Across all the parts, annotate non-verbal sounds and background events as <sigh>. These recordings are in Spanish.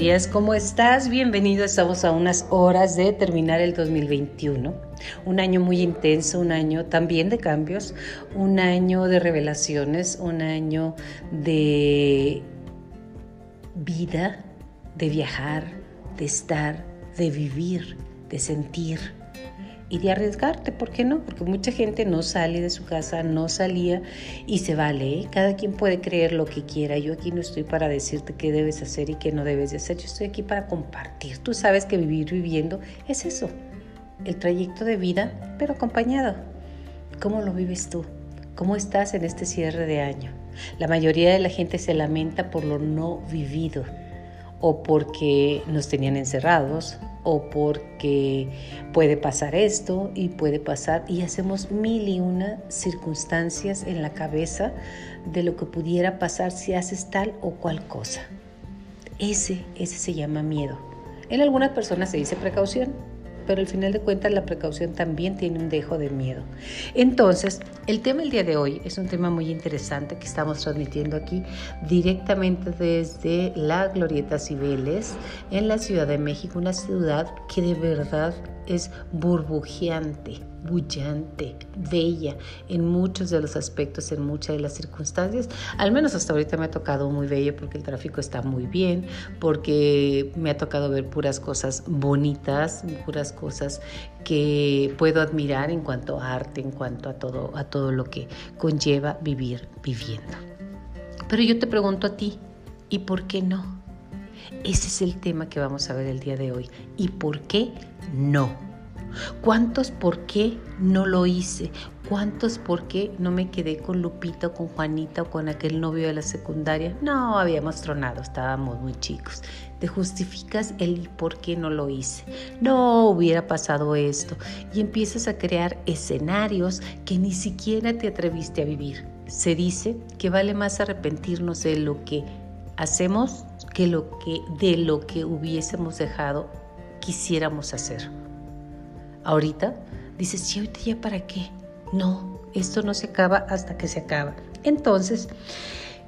días, ¿cómo estás? Bienvenido, estamos a unas horas de terminar el 2021. Un año muy intenso, un año también de cambios, un año de revelaciones, un año de vida, de viajar, de estar, de vivir, de sentir y de arriesgarte, ¿por qué no? Porque mucha gente no sale de su casa, no salía y se vale. ¿eh? Cada quien puede creer lo que quiera. Yo aquí no estoy para decirte qué debes hacer y qué no debes de hacer. Yo estoy aquí para compartir. Tú sabes que vivir viviendo es eso, el trayecto de vida, pero acompañado. ¿Cómo lo vives tú? ¿Cómo estás en este cierre de año? La mayoría de la gente se lamenta por lo no vivido o porque nos tenían encerrados o porque puede pasar esto y puede pasar y hacemos mil y una circunstancias en la cabeza de lo que pudiera pasar si haces tal o cual cosa. Ese, ese se llama miedo. En algunas personas se dice precaución, pero al final de cuentas la precaución también tiene un dejo de miedo. Entonces, el tema del día de hoy es un tema muy interesante que estamos transmitiendo aquí directamente desde la Glorieta Cibeles en la Ciudad de México, una ciudad que de verdad es burbujeante bullante, bella en muchos de los aspectos, en muchas de las circunstancias. Al menos hasta ahorita me ha tocado muy bella porque el tráfico está muy bien, porque me ha tocado ver puras cosas bonitas, puras cosas que puedo admirar en cuanto a arte, en cuanto a todo, a todo lo que conlleva vivir viviendo. Pero yo te pregunto a ti, ¿y por qué no? Ese es el tema que vamos a ver el día de hoy. ¿Y por qué no? ¿Cuántos por qué no lo hice? ¿Cuántos por qué no me quedé con Lupita o con Juanita o con aquel novio de la secundaria? No, habíamos tronado, estábamos muy chicos. Te justificas el por qué no lo hice. No hubiera pasado esto. Y empiezas a crear escenarios que ni siquiera te atreviste a vivir. Se dice que vale más arrepentirnos de lo que hacemos que, lo que de lo que hubiésemos dejado quisiéramos hacer ahorita, dices, sí, ahorita ya para qué. No, esto no se acaba hasta que se acaba. Entonces,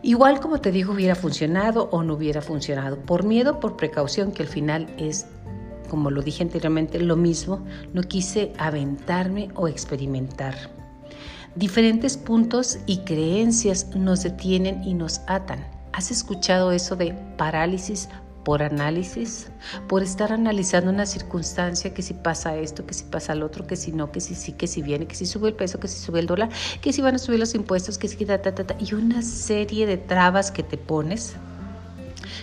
igual como te digo, hubiera funcionado o no hubiera funcionado. Por miedo, por precaución, que al final es, como lo dije anteriormente, lo mismo, no quise aventarme o experimentar. Diferentes puntos y creencias nos detienen y nos atan. ¿Has escuchado eso de parálisis por análisis, por estar analizando una circunstancia, que si pasa esto, que si pasa lo otro, que si no, que si sí, que si viene, que si sube el peso, que si sube el dólar, que si van a subir los impuestos, que si ta, ta, ta, y una serie de trabas que te pones.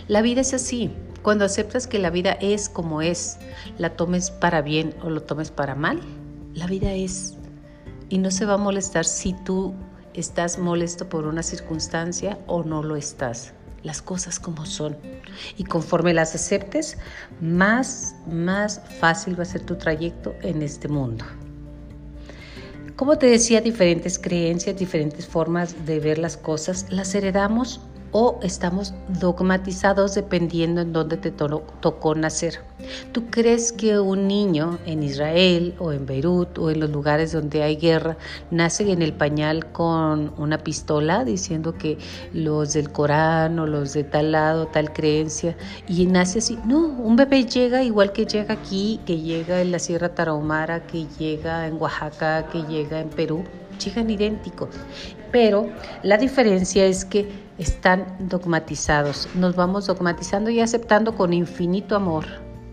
La vida es así. Cuando aceptas que la vida es como es, la tomes para bien o lo tomes para mal, la vida es. Y no se va a molestar si tú estás molesto por una circunstancia o no lo estás las cosas como son. Y conforme las aceptes, más, más fácil va a ser tu trayecto en este mundo. Como te decía, diferentes creencias, diferentes formas de ver las cosas, las heredamos o estamos dogmatizados dependiendo en dónde te tocó nacer. ¿Tú crees que un niño en Israel o en Beirut o en los lugares donde hay guerra nace en el pañal con una pistola diciendo que los del Corán o los de tal lado, tal creencia y nace así? No, un bebé llega igual que llega aquí, que llega en la Sierra Tarahumara, que llega en Oaxaca, que llega en Perú llegan idénticos, pero la diferencia es que están dogmatizados. Nos vamos dogmatizando y aceptando con infinito amor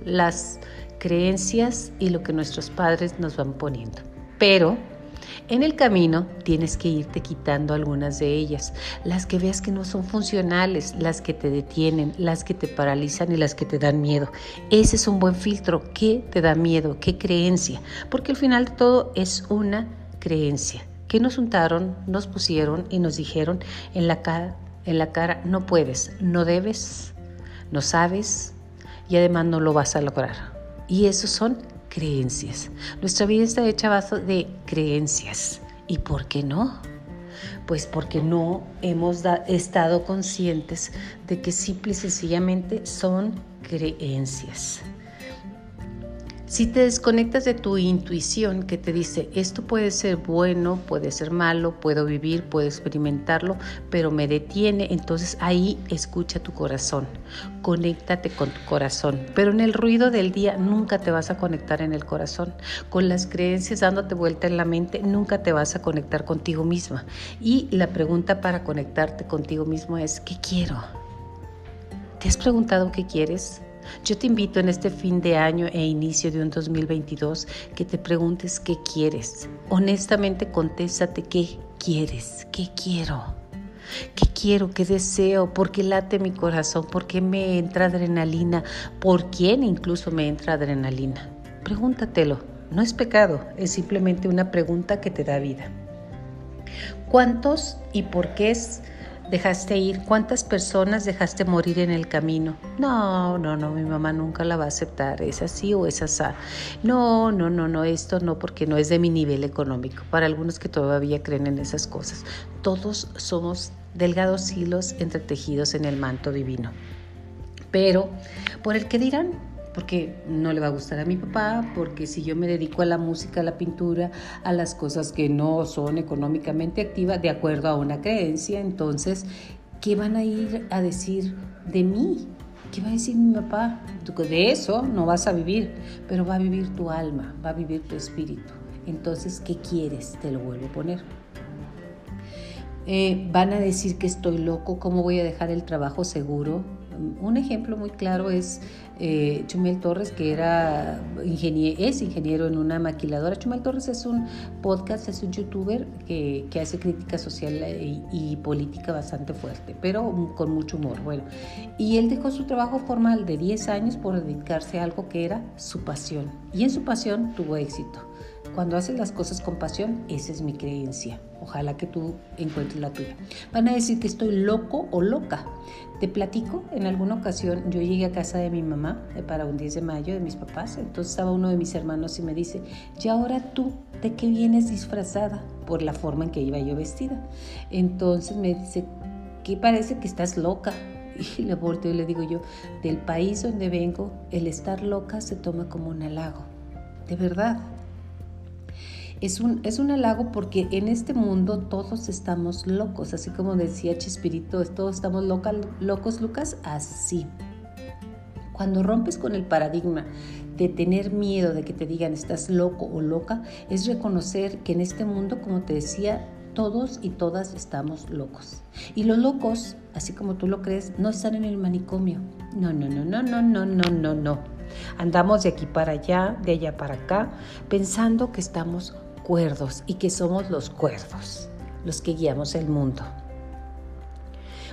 las creencias y lo que nuestros padres nos van poniendo. Pero en el camino tienes que irte quitando algunas de ellas, las que veas que no son funcionales, las que te detienen, las que te paralizan y las que te dan miedo. Ese es un buen filtro. ¿Qué te da miedo? ¿Qué creencia? Porque al final de todo es una creencia que nos untaron, nos pusieron y nos dijeron en la cara, en la cara, no puedes, no debes, no sabes y además no lo vas a lograr. Y eso son creencias. Nuestra vida está hecha a base de creencias. ¿Y por qué no? Pues porque no hemos estado conscientes de que simple y sencillamente son creencias. Si te desconectas de tu intuición que te dice, esto puede ser bueno, puede ser malo, puedo vivir, puedo experimentarlo, pero me detiene, entonces ahí escucha tu corazón, conéctate con tu corazón. Pero en el ruido del día nunca te vas a conectar en el corazón. Con las creencias dándote vuelta en la mente, nunca te vas a conectar contigo misma. Y la pregunta para conectarte contigo mismo es, ¿qué quiero? ¿Te has preguntado qué quieres? Yo te invito en este fin de año e inicio de un 2022 que te preguntes qué quieres. Honestamente contéstate qué quieres, qué quiero. ¿Qué quiero? ¿Qué deseo? ¿Por qué late mi corazón? ¿Por qué me entra adrenalina? ¿Por quién incluso me entra adrenalina? Pregúntatelo. No es pecado, es simplemente una pregunta que te da vida. ¿Cuántos y por qué es dejaste ir? ¿Cuántas personas dejaste morir en el camino? No, no, no, mi mamá nunca la va a aceptar, es así o es así. No, no, no, no, esto no, porque no es de mi nivel económico. Para algunos que todavía creen en esas cosas. Todos somos delgados hilos entretejidos en el manto divino. Pero, ¿por el que dirán? Porque no le va a gustar a mi papá, porque si yo me dedico a la música, a la pintura, a las cosas que no son económicamente activas, de acuerdo a una creencia, entonces, ¿qué van a ir a decir de mí? ¿Qué va a decir mi papá? De eso no vas a vivir, pero va a vivir tu alma, va a vivir tu espíritu. Entonces, ¿qué quieres? Te lo vuelvo a poner. Eh, van a decir que estoy loco, ¿cómo voy a dejar el trabajo seguro? Un ejemplo muy claro es eh, Chumel Torres, que era es ingeniero en una maquiladora. Chumel Torres es un podcast, es un youtuber que, hace crítica social y, política bastante fuerte, pero con mucho humor. Bueno, y él dejó su trabajo formal de 10 años por dedicarse a algo que era su pasión. Y en su pasión tuvo éxito. Cuando haces las cosas con pasión, esa es mi creencia. Ojalá que tú encuentres la tuya. Van a decir que estoy loco o loca. Te platico, en alguna ocasión yo llegué a casa de mi mamá eh, para un 10 de mayo de mis papás, entonces estaba uno de mis hermanos y me dice, ¿y ahora tú de qué vienes disfrazada? Por la forma en que iba yo vestida. Entonces me dice, ¿qué parece que estás loca? <laughs> Y le volteo y le digo yo, del país donde vengo, el estar loca se toma como un halago. De verdad, es un, es un halago porque en este mundo todos estamos locos, así como decía Chespirito, todos estamos locos, Lucas, así. Cuando rompes con el paradigma de tener miedo de que te digan estás loco o loca, es reconocer que en este mundo, como te decía, todos y todas estamos locos. Y los locos, así como tú lo crees, no están en el manicomio. No, no, no, no, no, no, no, no, no. Andamos de aquí para allá, de allá para acá, pensando que estamos cuerdos y que somos los cuerdos, los que guiamos el mundo.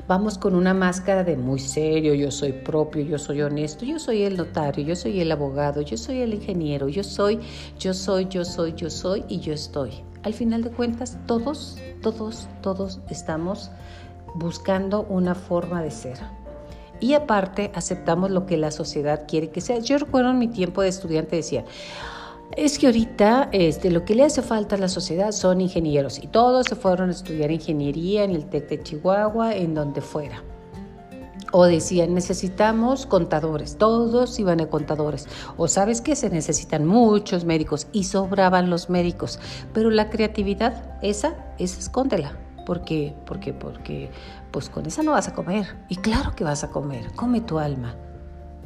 Vamos con una máscara de muy serio, yo soy propio, yo soy honesto, yo soy el notario, yo soy el abogado, yo soy el ingeniero, yo soy, yo soy, yo soy, yo soy y yo estoy. Al final de cuentas, todos, todos, todos estamos buscando una forma de ser. Y aparte, aceptamos lo que la sociedad quiere que sea. Yo recuerdo en mi tiempo de estudiante decía, es que ahorita este, lo que le hace falta a la sociedad son ingenieros y todos se fueron a estudiar ingeniería en el TEC de Chihuahua, en donde fuera. O decían, necesitamos contadores, todos iban a contadores. O sabes que se necesitan muchos médicos y sobraban los médicos. Pero la creatividad, esa, esa escóndela. ¿Por qué? Porque, porque, pues con esa no vas a comer. Y claro que vas a comer, come tu alma.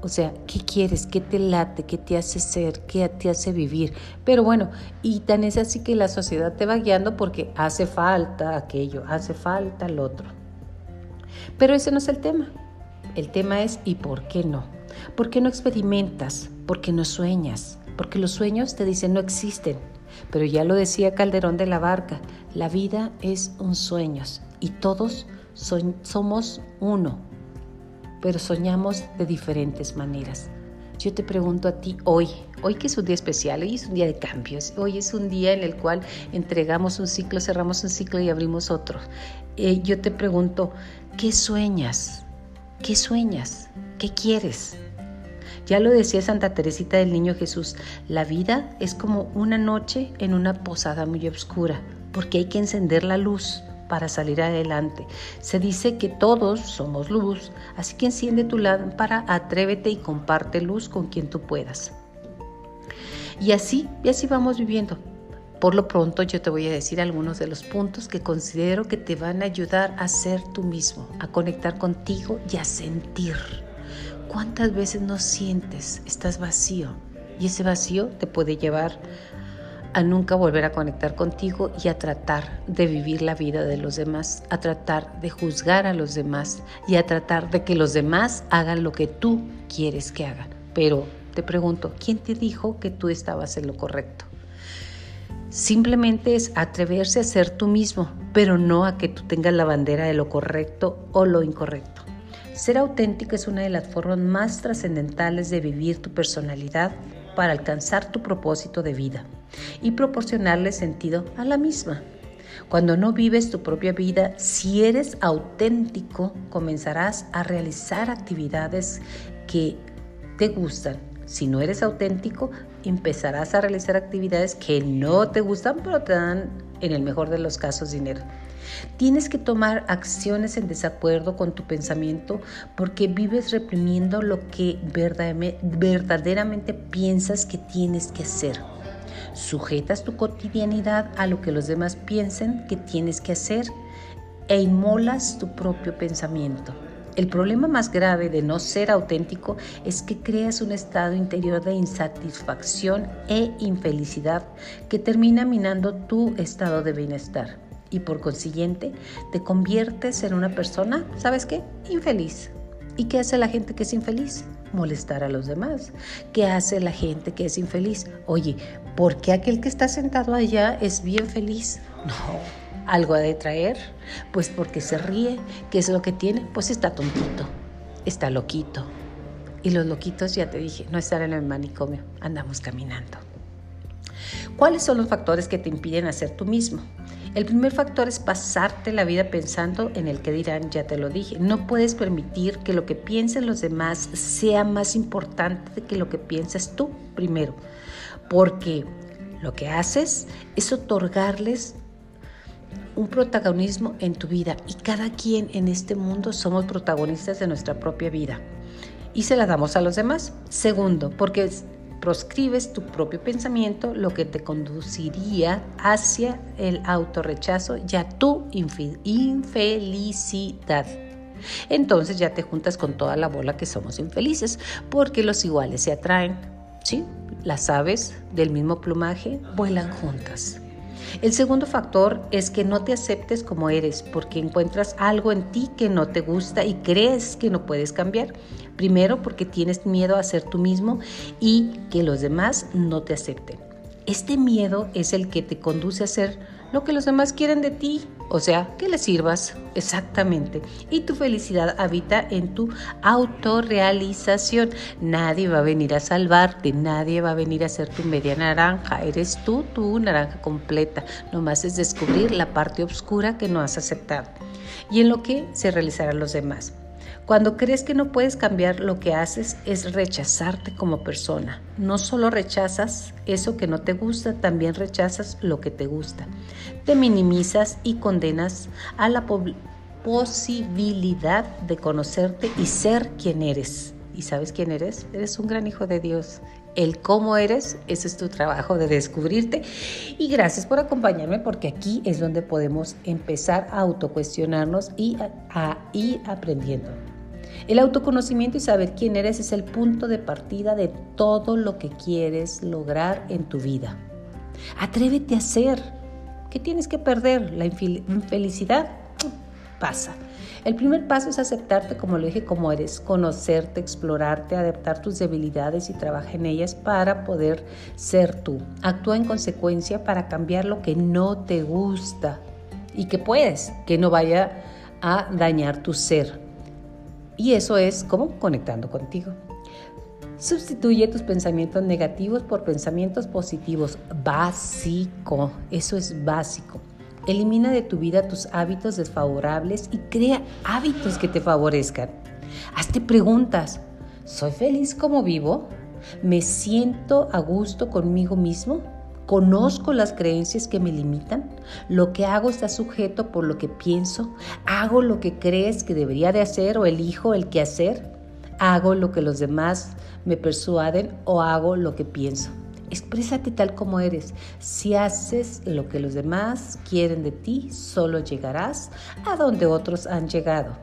O sea, ¿qué quieres? ¿Qué te late? ¿Qué te hace ser? ¿Qué te hace vivir? Pero bueno, y tan es así que la sociedad te va guiando porque hace falta aquello, hace falta el otro. Pero ese no es el tema. El tema es ¿y por qué no? ¿Por qué no experimentas? ¿Por qué no sueñas? Porque los sueños te dicen no existen. Pero ya lo decía Calderón de la Barca, la vida es un sueño y todos somos uno, pero soñamos de diferentes maneras. Yo te pregunto a ti hoy, hoy que es un día especial, hoy es un día de cambios, hoy es un día en el cual entregamos un ciclo, cerramos un ciclo y abrimos otro. Eh, yo te pregunto, ¿qué sueñas? ¿Qué sueñas? ¿Qué quieres? Ya lo decía Santa Teresita del Niño Jesús, la vida es como una noche en una posada muy oscura, porque hay que encender la luz para salir adelante. Se dice que todos somos luz, así que enciende tu lámpara, atrévete y comparte luz con quien tú puedas. Y así, y así vamos viviendo. Por lo pronto yo te voy a decir algunos de los puntos que considero que te van a ayudar a ser tú mismo, a conectar contigo y a sentir. ¿Cuántas veces no sientes? Estás vacío y ese vacío te puede llevar a nunca volver a conectar contigo y a tratar de vivir la vida de los demás, a tratar de juzgar a los demás y a tratar de que los demás hagan lo que tú quieres que hagan. Pero te pregunto, ¿quién te dijo que tú estabas en lo correcto? Simplemente es atreverse a ser tú mismo, pero no a que tú tengas la bandera de lo correcto o lo incorrecto. Ser auténtico es una de las formas más trascendentales de vivir tu personalidad para alcanzar tu propósito de vida y proporcionarle sentido a la misma. Cuando no vives tu propia vida, si eres auténtico, comenzarás a realizar actividades que te gustan. Si no eres auténtico, empezarás a realizar actividades que no te gustan, pero te dan, en el mejor de los casos, dinero. Tienes que tomar acciones en desacuerdo con tu pensamiento porque vives reprimiendo lo que verdaderamente piensas que tienes que hacer. Sujetas tu cotidianidad a lo que los demás piensen que tienes que hacer e inmolas tu propio pensamiento. El problema más grave de no ser auténtico es que creas un estado interior de insatisfacción e infelicidad que termina minando tu estado de bienestar y por consiguiente te conviertes en una persona, ¿sabes qué? Infeliz. ¿Y qué hace la gente que es infeliz? Molestar a los demás. ¿Qué hace la gente que es infeliz? Oye, ¿por qué aquel que está sentado allá es bien feliz? No, algo ha de traer, pues porque se ríe, ¿qué es lo que tiene? Pues está tontito, está loquito. Y los loquitos, ya te dije, no están en el manicomio, andamos caminando. ¿Cuáles son los factores que te impiden hacer tú mismo? El primer factor es pasarte la vida pensando en el que dirán, ya te lo dije. No puedes permitir que lo que piensen los demás sea más importante que lo que piensas tú primero, porque lo que haces es otorgarles un protagonismo en tu vida y cada quien en este mundo somos protagonistas de nuestra propia vida y se la damos a los demás. Segundo, porque proscribes tu propio pensamiento, lo que te conduciría hacia el autorrechazo y a tu infelicidad. Entonces ya te juntas con toda la bola que somos infelices, porque los iguales se atraen. ¿Sí? Las aves del mismo plumaje vuelan juntas. El segundo factor es que no te aceptes como eres porque encuentras algo en ti que no te gusta y crees que no puedes cambiar. Primero porque tienes miedo a ser tú mismo y que los demás no te acepten. Este miedo es el que te conduce a ser lo que los demás quieren de ti, o sea, que les sirvas exactamente. Y tu felicidad habita en tu autorrealización. Nadie va a venir a salvarte, nadie va a venir a ser tu media naranja. Eres tú, tu naranja completa. Nomás es descubrir la parte oscura que no has aceptado y en lo que se realizarán los demás. Cuando crees que no puedes cambiar lo que haces es rechazarte como persona. No solo rechazas eso que no te gusta, también rechazas lo que te gusta. Te minimizas y condenas a la posibilidad de conocerte y ser quien eres. ¿Y sabes quién eres? Eres un gran hijo de Dios. El cómo eres, ese es tu trabajo de descubrirte. Y gracias por acompañarme porque aquí es donde podemos empezar a autocuestionarnos y a ir aprendiendo. El autoconocimiento y saber quién eres es el punto de partida de todo lo que quieres lograr en tu vida. Atrévete a ser. ¿Qué tienes que perder? La infelicidad pasa. El primer paso es aceptarte como lo dije, como eres, conocerte, explorarte, adaptar tus debilidades y trabajar en ellas para poder ser tú. Actúa en consecuencia para cambiar lo que no te gusta y que puedes, que no vaya a dañar tu ser. Y eso es como conectando contigo. Sustituye tus pensamientos negativos por pensamientos positivos. Básico, eso es básico. Elimina de tu vida tus hábitos desfavorables y crea hábitos que te favorezcan. Hazte preguntas. ¿Soy feliz como vivo? ¿Me siento a gusto conmigo mismo? Conozco las creencias que me limitan. Lo que hago está sujeto por lo que pienso. Hago lo que crees que debería de hacer o elijo el que hacer. Hago lo que los demás me persuaden o hago lo que pienso. Exprésate tal como eres. Si haces lo que los demás quieren de ti, solo llegarás a donde otros han llegado.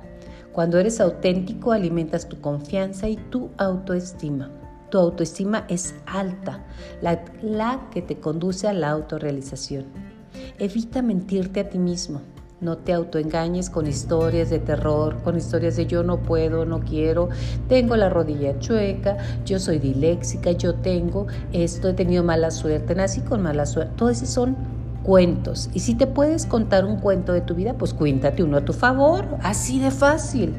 Cuando eres auténtico, alimentas tu confianza y tu autoestima. Tu autoestima es alta, la, la que te conduce a la autorrealización. Evita mentirte a ti mismo. No te autoengañes con historias de terror, con historias de yo no puedo, no quiero, tengo la rodilla chueca, yo soy diléxica, yo tengo esto, he tenido mala suerte, nací con mala suerte. Todos esos son cuentos. Y si te puedes contar un cuento de tu vida, pues cuéntate uno a tu favor, así de fácil.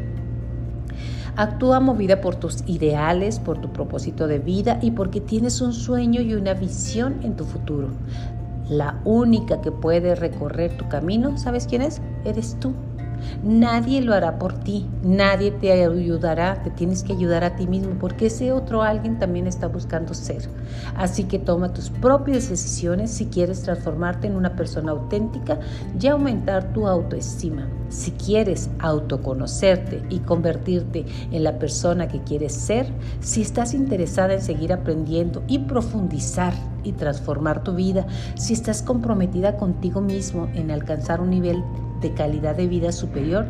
Actúa movida por tus ideales, por tu propósito de vida y porque tienes un sueño y una visión en tu futuro. La única que puede recorrer tu camino, ¿sabes quién es? Eres tú. Nadie lo hará por ti, nadie te ayudará, te tienes que ayudar a ti mismo porque ese otro alguien también está buscando ser. Así que toma tus propias decisiones si quieres transformarte en una persona auténtica y aumentar tu autoestima. Si quieres autoconocerte y convertirte en la persona que quieres ser, si estás interesada en seguir aprendiendo y profundizar y transformar tu vida, si estás comprometida contigo mismo en alcanzar un nivel de calidad de vida superior,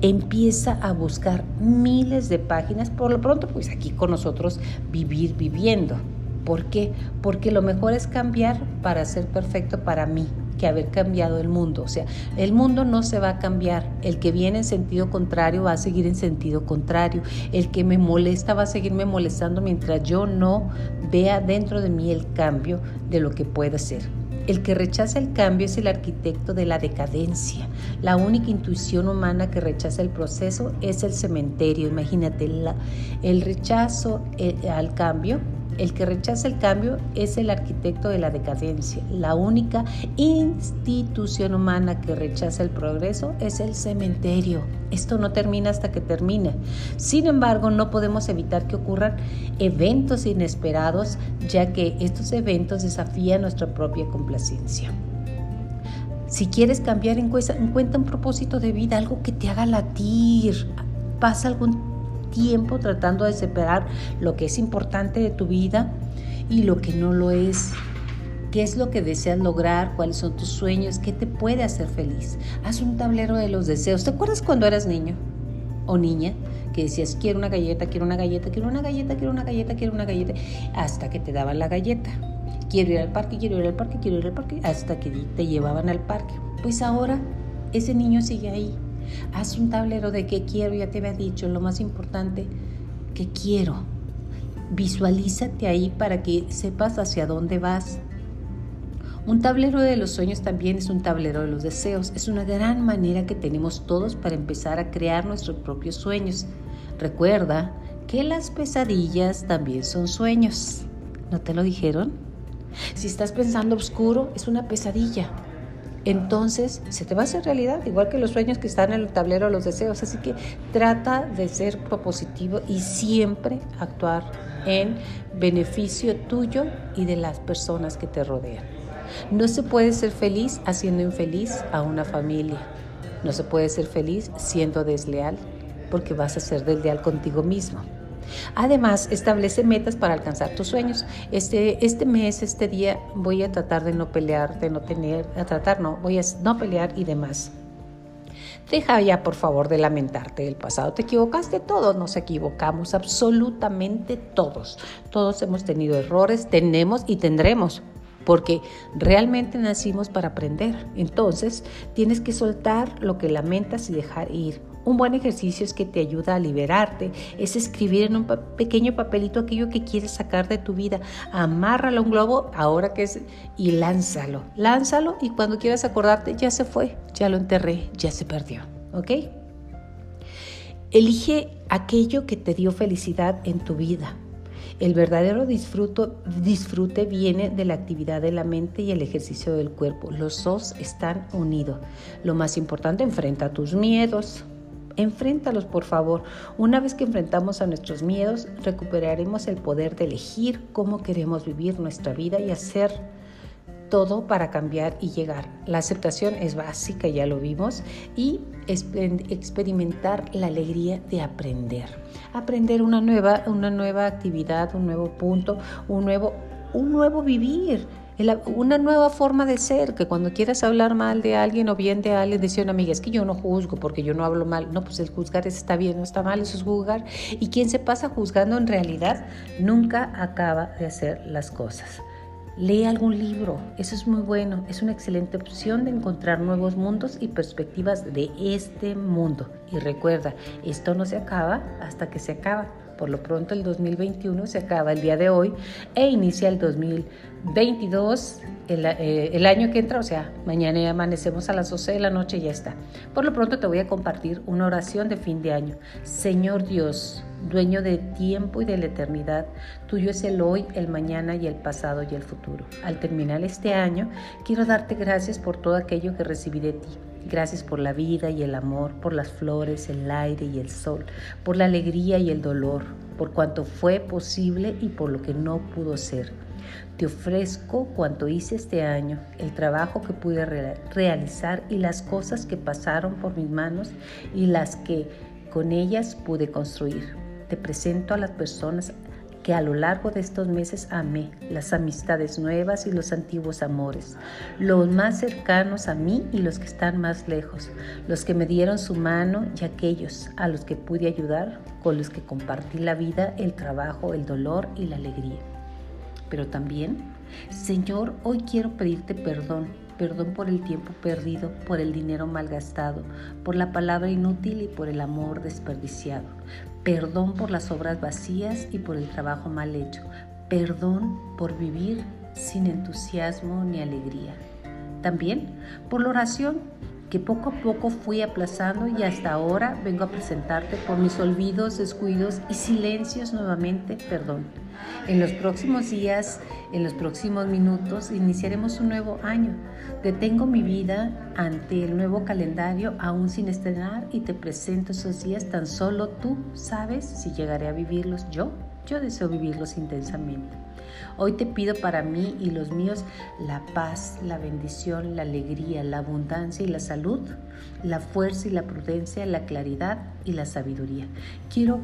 empieza a buscar miles de páginas, por lo pronto pues aquí con nosotros vivir viviendo. ¿Por qué? Porque lo mejor es cambiar para ser perfecto para mí que haber cambiado el mundo. O sea, el mundo no se va a cambiar. El que viene en sentido contrario va a seguir en sentido contrario. El que me molesta va a seguirme molestando mientras yo no vea dentro de mí el cambio de lo que puede ser. El que rechaza el cambio es el arquitecto de la decadencia. La única intuición humana que rechaza el proceso es el cementerio. Imagínate, el rechazo eh, al cambio el que rechaza el cambio es el arquitecto de la decadencia. La única institución humana que rechaza el progreso es el cementerio. Esto no termina hasta que termine. Sin embargo, no podemos evitar que ocurran eventos inesperados, ya que estos eventos desafían nuestra propia complacencia. Si quieres cambiar, encuentra un propósito de vida, algo que te haga latir. Pasa algún tiempo tratando de separar lo que es importante de tu vida y lo que no lo es. ¿Qué es lo que deseas lograr? ¿Cuáles son tus sueños? ¿Qué te puede hacer feliz? Haz un tablero de los deseos. ¿Te acuerdas cuando eras niño o niña? Que decías, quiero una galleta, quiero una galleta, quiero una galleta, quiero una galleta, quiero una galleta, hasta que te daban la galleta. Quiero ir al parque, quiero ir al parque, quiero ir al parque, hasta que te llevaban al parque. Pues ahora ese niño sigue ahí, Haz un tablero de qué quiero, ya te había dicho, lo más importante, qué quiero. Visualízate ahí para que sepas hacia dónde vas. Un tablero de los sueños también es un tablero de los deseos. Es una gran manera que tenemos todos para empezar a crear nuestros propios sueños. Recuerda que las pesadillas también son sueños. ¿No te lo dijeron? Si estás pensando oscuro, es una pesadilla entonces se te va a hacer realidad, igual que los sueños que están en el tablero de los deseos. Así que trata de ser propositivo y siempre actuar en beneficio tuyo y de las personas que te rodean. No se puede ser feliz haciendo infeliz a una familia. No se puede ser feliz siendo desleal, porque vas a ser desleal contigo mismo. Además, establece metas para alcanzar tus sueños. Este, este mes, este día, voy a tratar de no pelear, de no tener, a tratar, no, voy a no pelear y demás. Deja ya, por favor, de lamentarte del pasado. Te equivocaste, todos nos equivocamos, absolutamente todos. Todos hemos tenido errores, tenemos y tendremos porque realmente nacimos para aprender. Entonces, tienes que soltar lo que lamentas y dejar ir. Un buen ejercicio es que te ayuda a liberarte, es escribir en un pequeño papelito aquello que quieres sacar de tu vida, amárralo a un globo, ahora que es, y lánzalo, lánzalo y cuando quieras acordarte ya se fue, ya lo enterré, ya se perdió, ¿ok? Elige aquello que te dio felicidad en tu vida. El verdadero disfrute viene de la actividad de la mente y el ejercicio del cuerpo. Los dos están unidos. Lo más importante, enfrenta tus miedos, Enfréntalos, por favor. Una vez que enfrentamos a nuestros miedos, recuperaremos el poder de elegir cómo queremos vivir nuestra vida y hacer todo para cambiar y llegar. La aceptación es básica, ya lo vimos, y experimentar la alegría de aprender. Aprender una nueva, una nueva actividad, un nuevo punto, un nuevo un nuevo vivir, una nueva forma de ser, que cuando quieras hablar mal de alguien o bien de alguien, decía una amiga, es que yo no juzgo porque yo no hablo mal. No, pues el juzgar está bien, no está mal, eso es juzgar. Y quien se pasa juzgando en realidad nunca acaba de hacer las cosas. Lee algún libro, eso es muy bueno, es una excelente opción de encontrar nuevos mundos y perspectivas de este mundo. Y recuerda, esto no se acaba hasta que se acaba. Por lo pronto el 2021 se acaba el día de hoy e inicia el 2022, eh, el, año que entra, o sea, mañana amanecemos a las 12 de la noche y ya está. Por lo pronto te voy a compartir una oración de fin de año. Señor Dios, dueño de tiempo y de la eternidad, tuyo es el hoy, el mañana y el pasado y el futuro. Al terminar este año, quiero darte gracias por todo aquello que recibí de ti Gracias por la vida y el amor, por las flores, el aire y el sol, por la alegría y el dolor, por cuanto fue posible y por lo que no pudo ser. Te ofrezco cuanto hice este año, el trabajo que pude realizar y las cosas que pasaron por mis manos y las que con ellas pude construir. Te presento a las personas que a lo largo de estos meses amé, las amistades nuevas y los antiguos amores, los más cercanos a mí y los que están más lejos, los que me dieron su mano y aquellos a los que pude ayudar, con los que compartí la vida, el trabajo, el dolor y la alegría. Pero también, Señor, hoy quiero pedirte perdón perdón por el tiempo perdido, por el dinero malgastado, por la palabra inútil y por el amor desperdiciado. Perdón por las obras vacías y por el trabajo mal hecho. Perdón por vivir sin entusiasmo ni alegría. También por la oración que poco a poco fui aplazando y hasta ahora vengo a presentarte por mis olvidos, descuidos y silencios nuevamente, perdón. En los próximos días, en los próximos minutos, iniciaremos un nuevo año. Detengo mi vida ante el nuevo calendario aún sin estrenar y te presento esos días tan solo tú sabes si llegaré a vivirlos yo. Yo deseo vivirlos intensamente. Hoy te pido para mí y los míos la paz, la bendición, la alegría, la abundancia y la salud, la fuerza y la prudencia, la claridad y la sabiduría. Quiero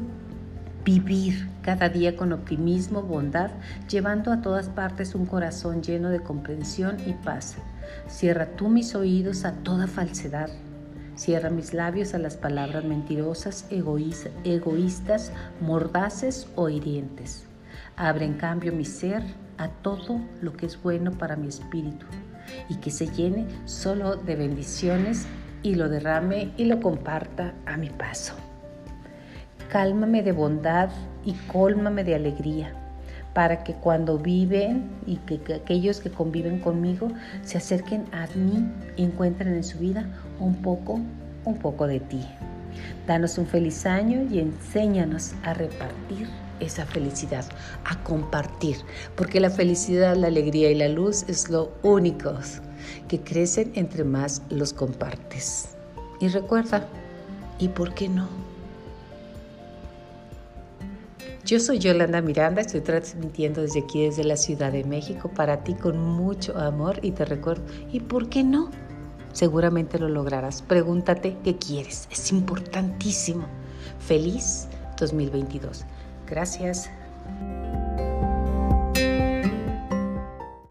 vivir cada día con optimismo, bondad, llevando a todas partes un corazón lleno de comprensión y paz. Cierra tú mis oídos a toda falsedad. Cierra mis labios a las palabras mentirosas, egoístas, mordaces o hirientes. Abre en cambio mi ser a todo lo que es bueno para mi espíritu y que se llene solo de bendiciones y lo derrame y lo comparta a mi paso. Cálmame de bondad y cólmame de alegría para que cuando viven y que, que, aquellos que conviven conmigo se acerquen a mí y encuentren en su vida un poco, un poco de ti. Danos un feliz año y enséñanos a repartir esa felicidad, a compartir, porque la felicidad, la alegría y la luz es lo único que crecen entre más los compartes. Y recuerda, ¿y por qué no? Yo soy Yolanda Miranda, estoy transmitiendo desde aquí, desde la Ciudad de México, para ti con mucho amor y te recuerdo, ¿y por qué no? Seguramente lo lograrás. Pregúntate qué quieres, es importantísimo. Feliz 2022. Gracias.